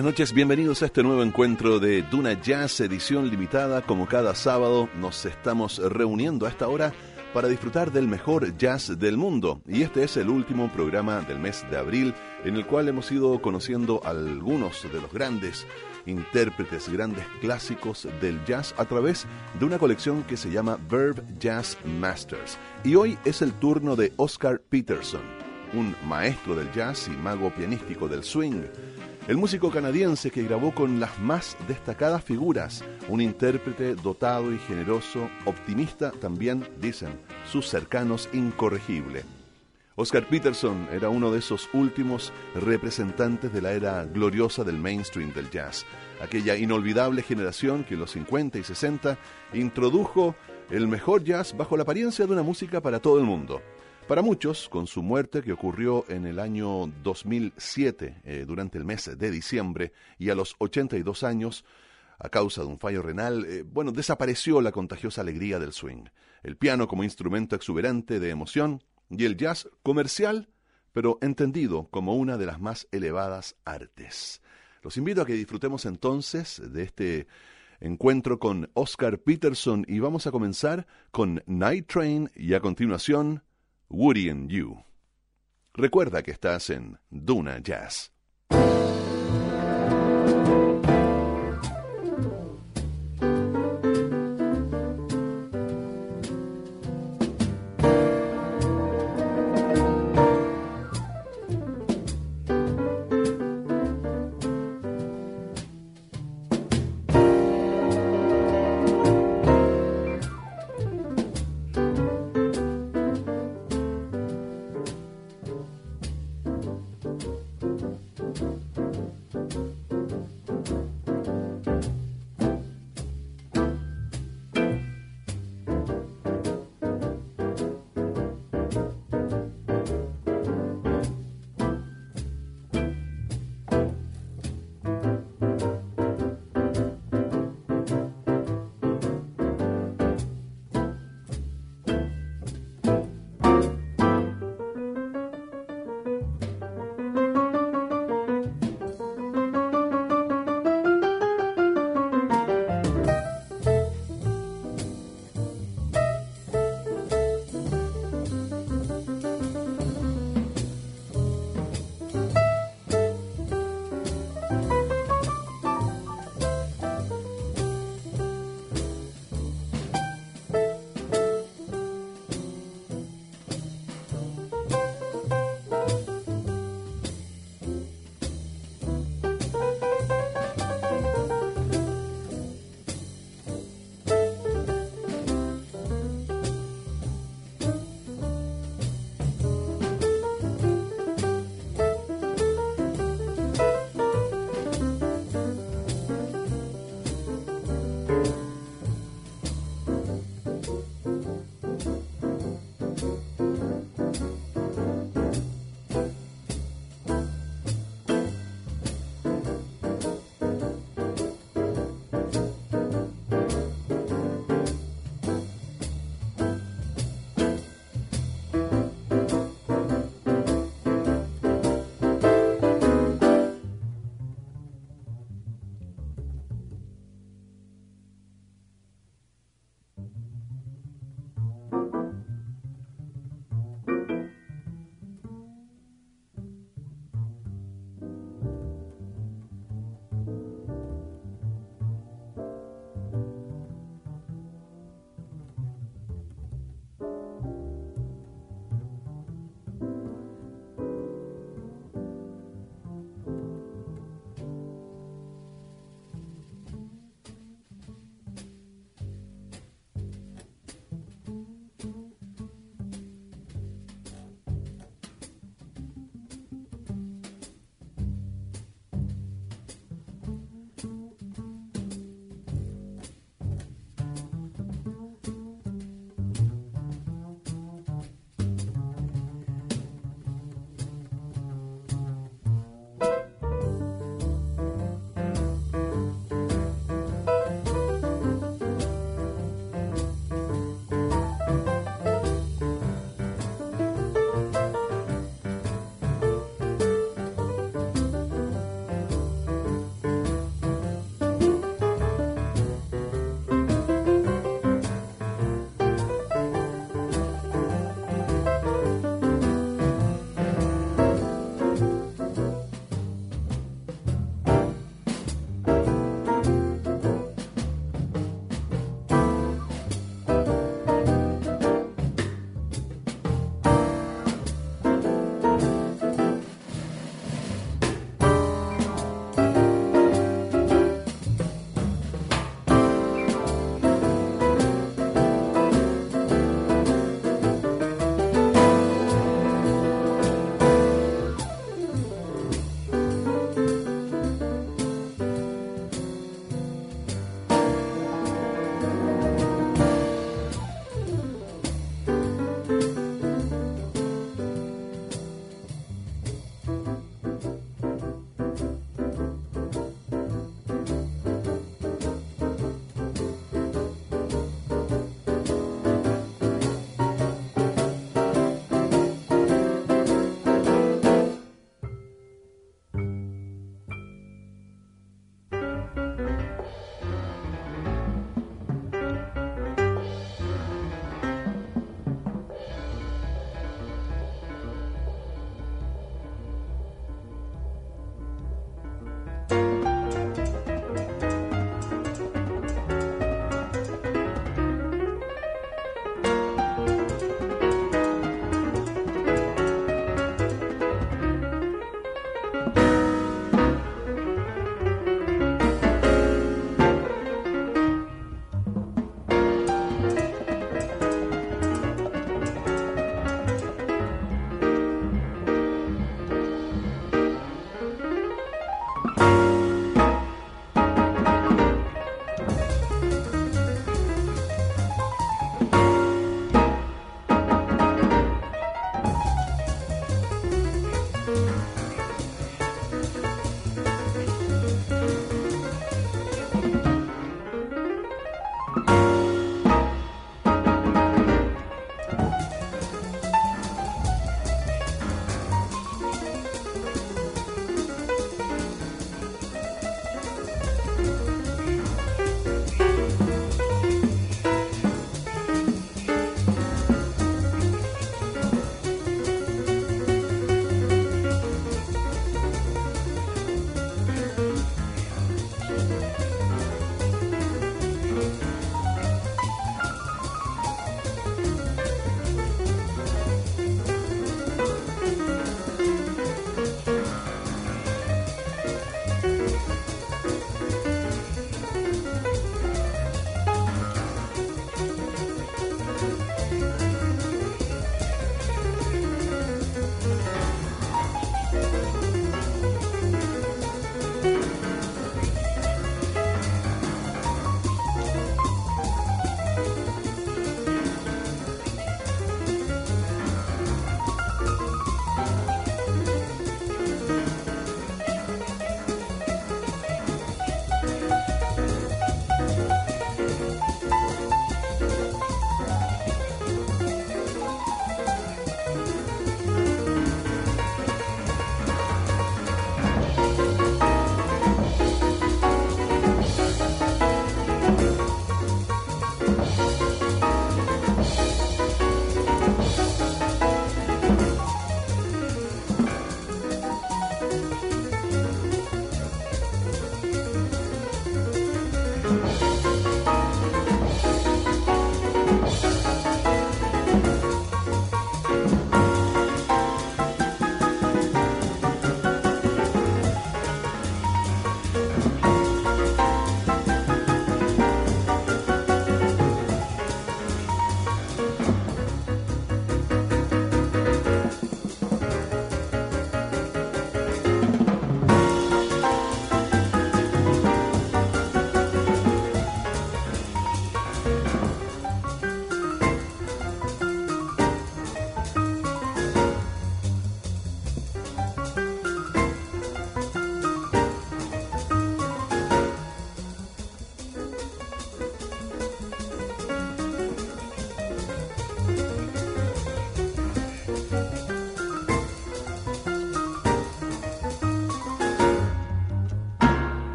buenas noches, bienvenidos a este nuevo encuentro de Duna Jazz, edición limitada. Como cada sábado nos estamos reuniendo a esta hora para disfrutar del mejor jazz del mundo. Y este es el último programa del mes de abril en el cual hemos ido conociendo algunos de los grandes intérpretes, grandes clásicos del jazz a través de una colección que se llama Verb Jazz Masters. Y hoy es el turno de Oscar Peterson, un maestro del jazz y mago pianístico del swing el músico canadiense que grabó con las más destacadas figuras, un intérprete dotado y generoso, optimista también, dicen, sus cercanos incorregible. Oscar Peterson era uno de esos últimos representantes de la era gloriosa del mainstream del jazz, aquella inolvidable generación que en los 50 y 60 introdujo el mejor jazz bajo la apariencia de una música para todo el mundo. Para muchos, con su muerte que ocurrió en el año 2007, eh, durante el mes de diciembre, y a los 82 años, a causa de un fallo renal, eh, bueno, desapareció la contagiosa alegría del swing, el piano como instrumento exuberante de emoción y el jazz comercial, pero entendido como una de las más elevadas artes. Los invito a que disfrutemos entonces de este encuentro con Oscar Peterson y vamos a comenzar con Night Train y a continuación Woody and You. Recuerda que estás en Duna Jazz.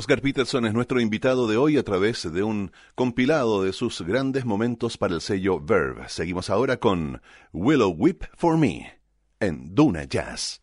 Oscar Peterson es nuestro invitado de hoy a través de un compilado de sus grandes momentos para el sello Verve. Seguimos ahora con Willow Whip for Me en Duna Jazz.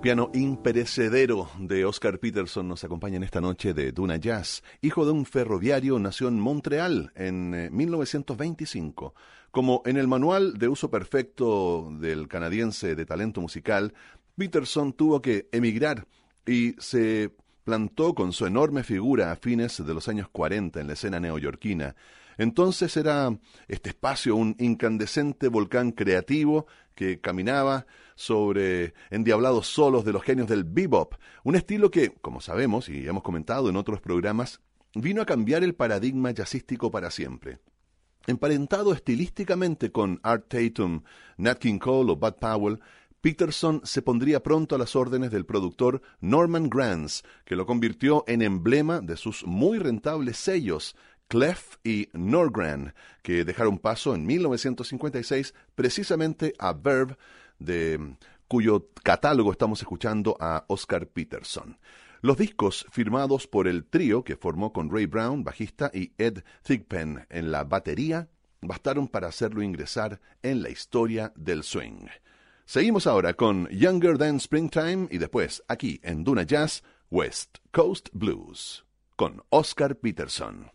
Piano imperecedero de Oscar Peterson nos acompaña en esta noche de Duna Jazz. Hijo de un ferroviario, nació en Montreal en 1925. Eh, Como en el manual de uso perfecto del canadiense de talento musical, Peterson tuvo que emigrar y se plantó con su enorme figura a fines de los años 40 en la escena neoyorquina. Entonces era este espacio un incandescente volcán creativo que caminaba sobre endiablados solos de los genios del bebop, un estilo que, como sabemos y hemos comentado en otros programas, vino a cambiar el paradigma jazzístico para siempre. Emparentado estilísticamente con Art Tatum, Nat King Cole o Bud Powell, Peterson se pondría pronto a las órdenes del productor Norman Granz, que lo convirtió en emblema de sus muy rentables sellos, Clef y Norgran, que dejaron paso en 1956 precisamente a Verve de cuyo catálogo estamos escuchando a Oscar Peterson. Los discos firmados por el trío que formó con Ray Brown, bajista, y Ed Thigpen en la batería, bastaron para hacerlo ingresar en la historia del swing. Seguimos ahora con Younger Than Springtime y después, aquí en Duna Jazz, West Coast Blues, con Oscar Peterson.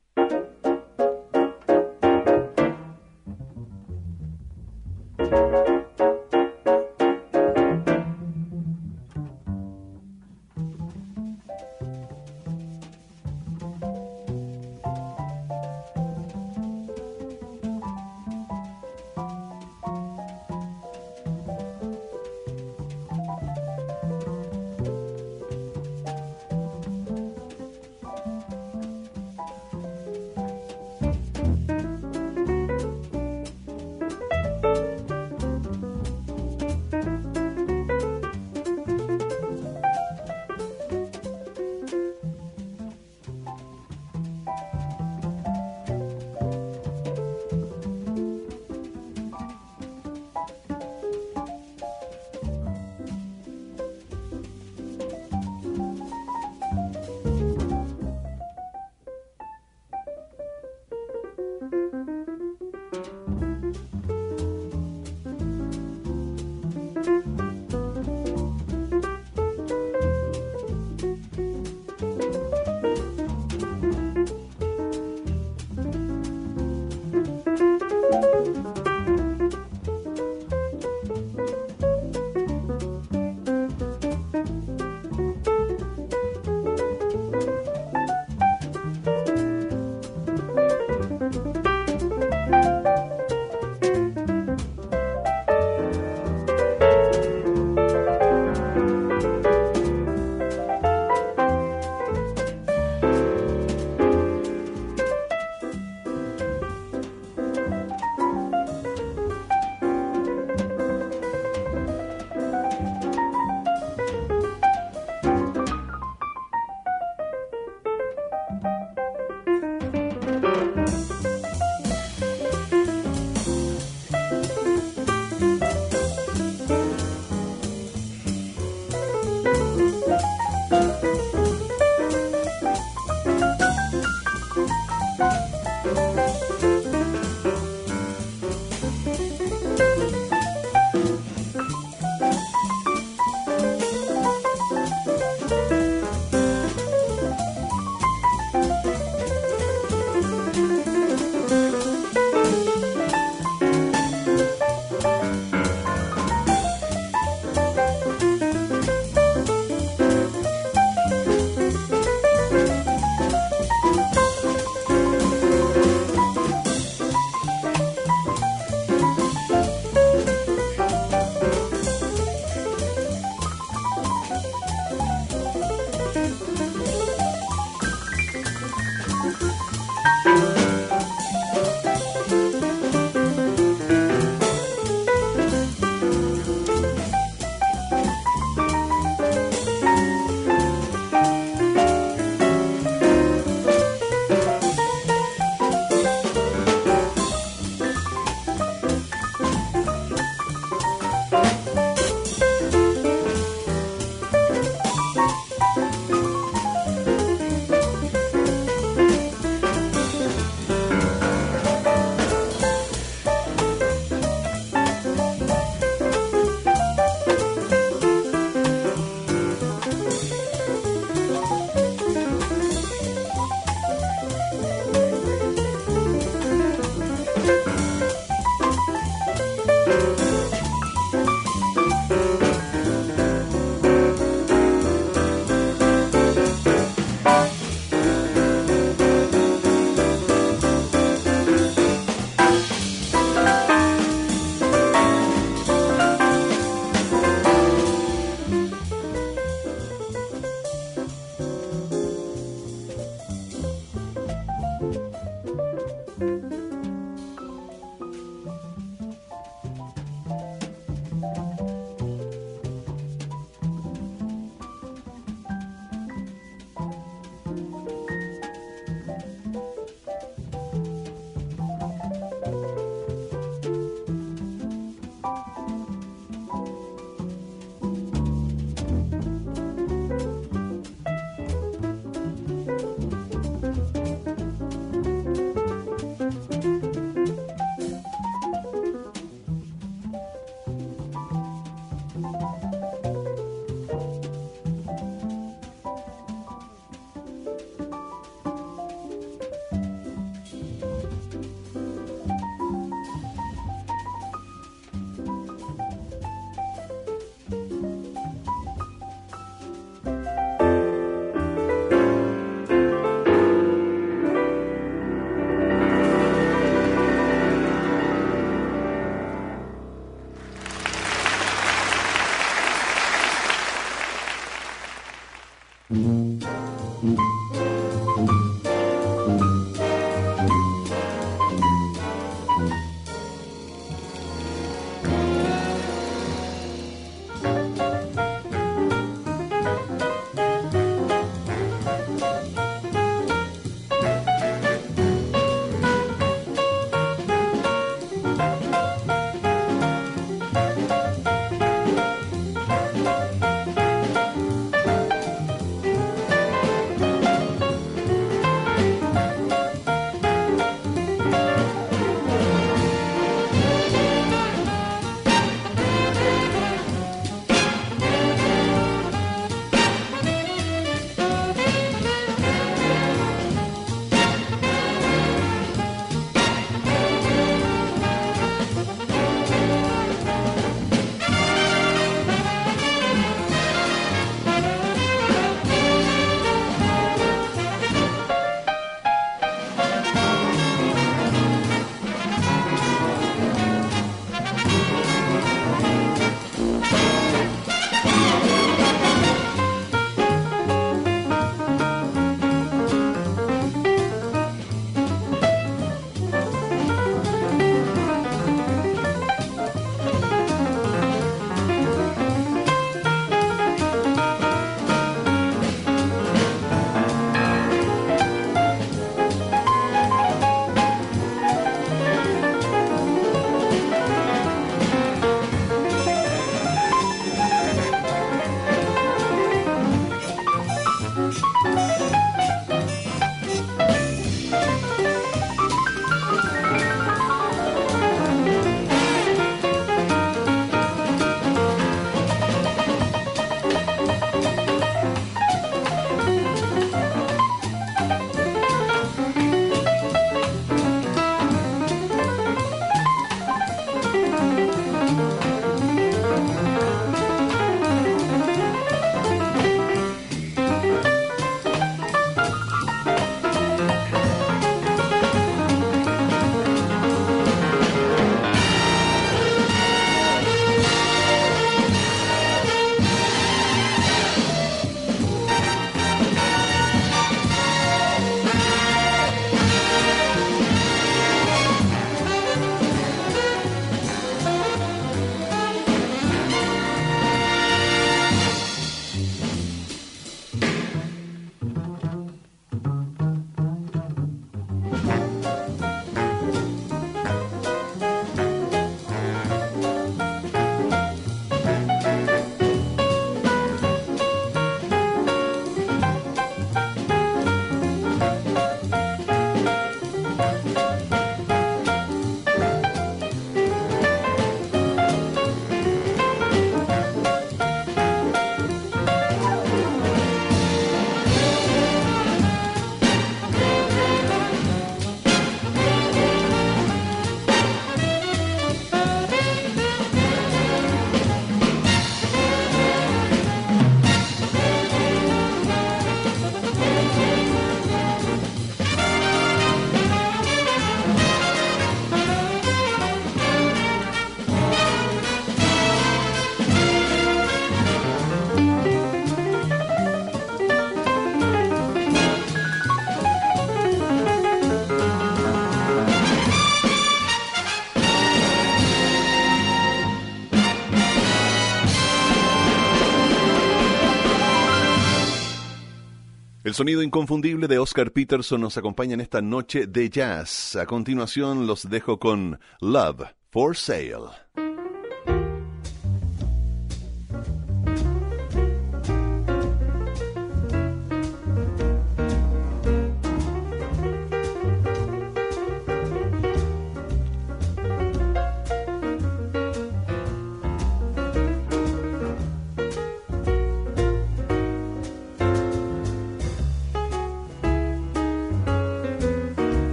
Sonido inconfundible de Oscar Peterson nos acompaña en esta noche de jazz. A continuación los dejo con Love for Sale.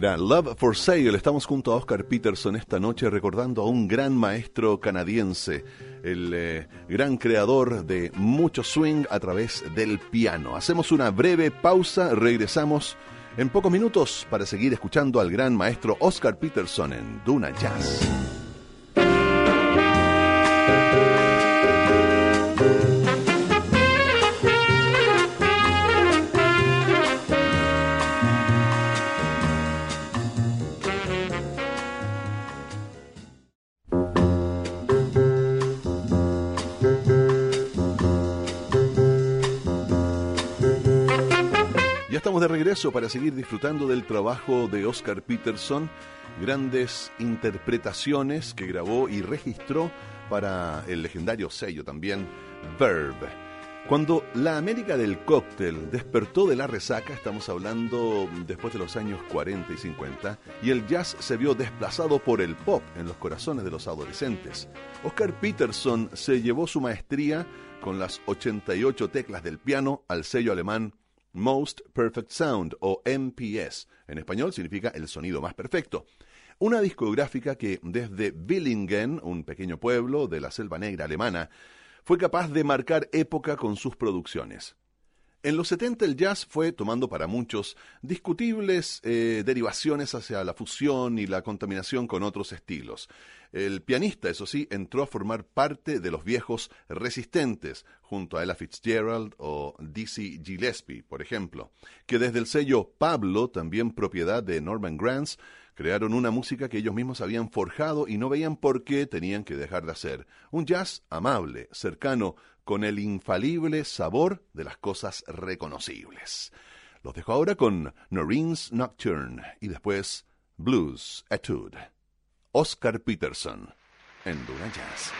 Love for Sale. Estamos junto a Oscar Peterson esta noche recordando a un gran maestro canadiense, el eh, gran creador de mucho swing a través del piano. Hacemos una breve pausa, regresamos en pocos minutos para seguir escuchando al gran maestro Oscar Peterson en Duna Jazz. De regreso para seguir disfrutando del trabajo de Oscar Peterson, grandes interpretaciones que grabó y registró para el legendario sello también Verb. Cuando la América del cóctel despertó de la resaca, estamos hablando después de los años 40 y 50, y el jazz se vio desplazado por el pop en los corazones de los adolescentes. Oscar Peterson se llevó su maestría con las 88 teclas del piano al sello alemán Most Perfect Sound o MPS. En español significa el sonido más perfecto. Una discográfica que desde Willingen, un pequeño pueblo de la selva negra alemana, fue capaz de marcar época con sus producciones. En los 70 el jazz fue tomando para muchos discutibles eh, derivaciones hacia la fusión y la contaminación con otros estilos. El pianista, eso sí, entró a formar parte de los viejos resistentes, junto a Ella Fitzgerald o Dizzy Gillespie, por ejemplo, que desde el sello Pablo, también propiedad de Norman Granz, crearon una música que ellos mismos habían forjado y no veían por qué tenían que dejar de hacer. Un jazz amable, cercano, con el infalible sabor de las cosas reconocibles. Los dejo ahora con Noreen's Nocturne y después Blues Etude. Oscar Peterson en Duna Jazz.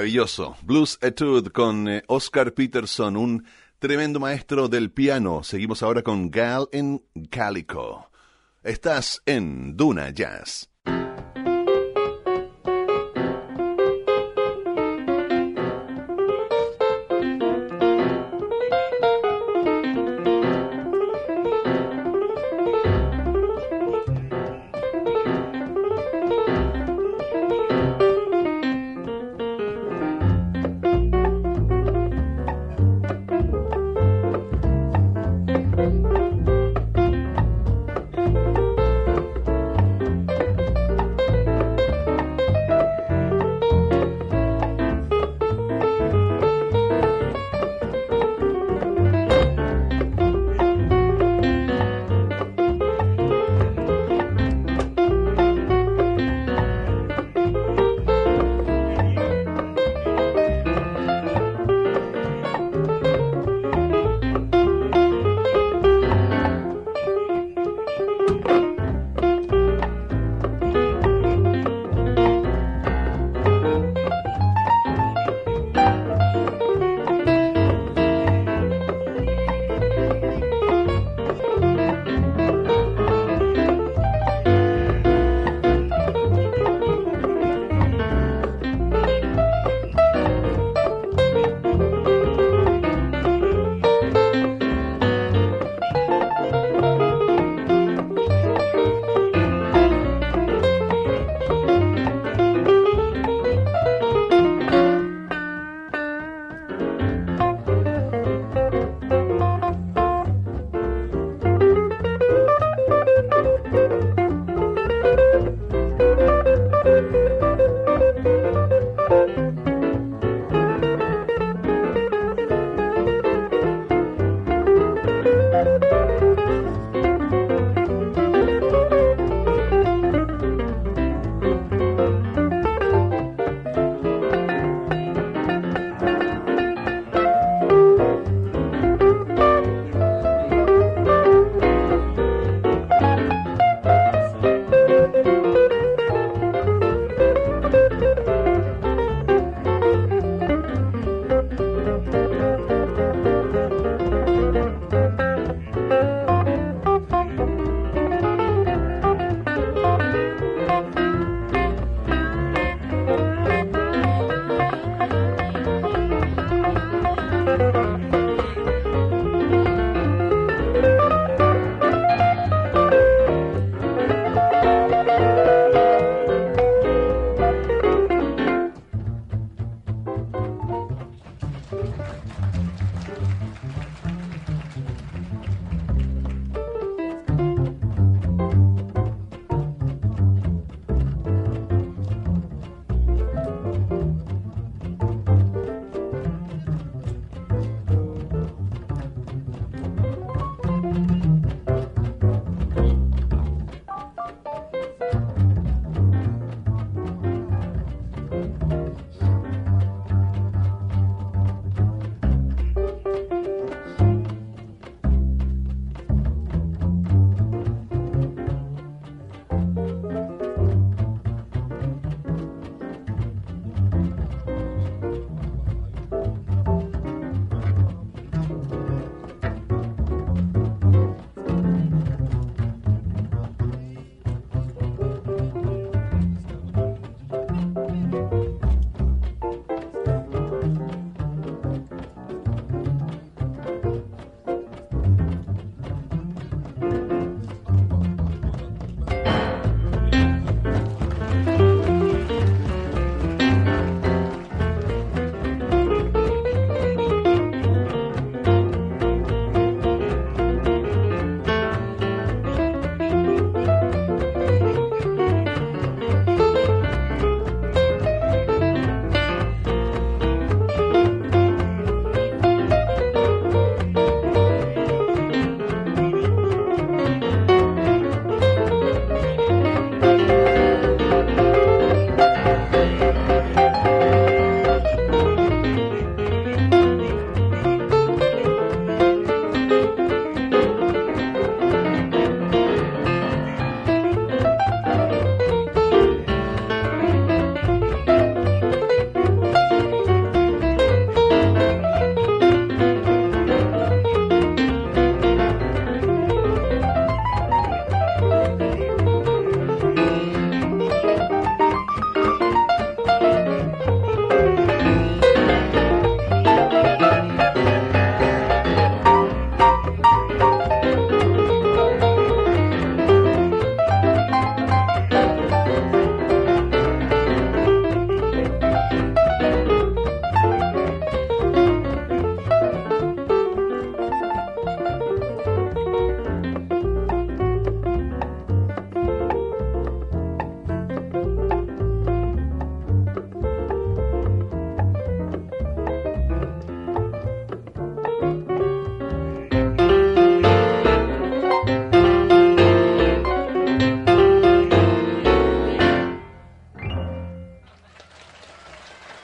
Maravilloso. Blues Etude con eh, Oscar Peterson, un tremendo maestro del piano. Seguimos ahora con Gal en Calico. Estás en Duna Jazz.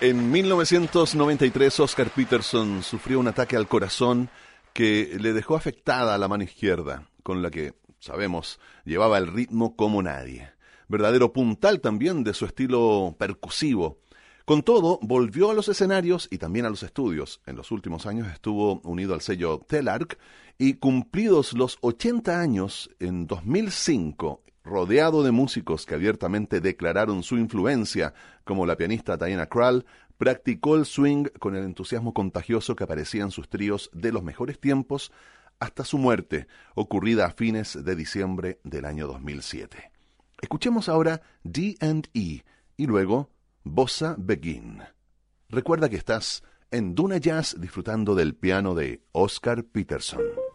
En 1993 Oscar Peterson sufrió un ataque al corazón que le dejó afectada la mano izquierda, con la que, sabemos, llevaba el ritmo como nadie. Verdadero puntal también de su estilo percusivo. Con todo, volvió a los escenarios y también a los estudios. En los últimos años estuvo unido al sello Telarc y cumplidos los 80 años, en 2005 rodeado de músicos que abiertamente declararon su influencia, como la pianista Diana Krall, practicó el swing con el entusiasmo contagioso que aparecía en sus tríos de los mejores tiempos hasta su muerte, ocurrida a fines de diciembre del año 2007. Escuchemos ahora D&E y luego Bossa Begin. Recuerda que estás en Duna Jazz disfrutando del piano de Oscar Peterson.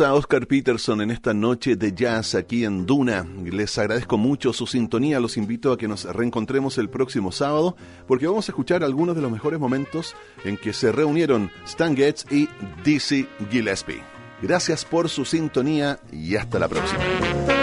A Oscar Peterson en esta noche de jazz aquí en Duna. Les agradezco mucho su sintonía. Los invito a que nos reencontremos el próximo sábado porque vamos a escuchar algunos de los mejores momentos en que se reunieron Stan Getz y Dizzy Gillespie. Gracias por su sintonía y hasta la próxima.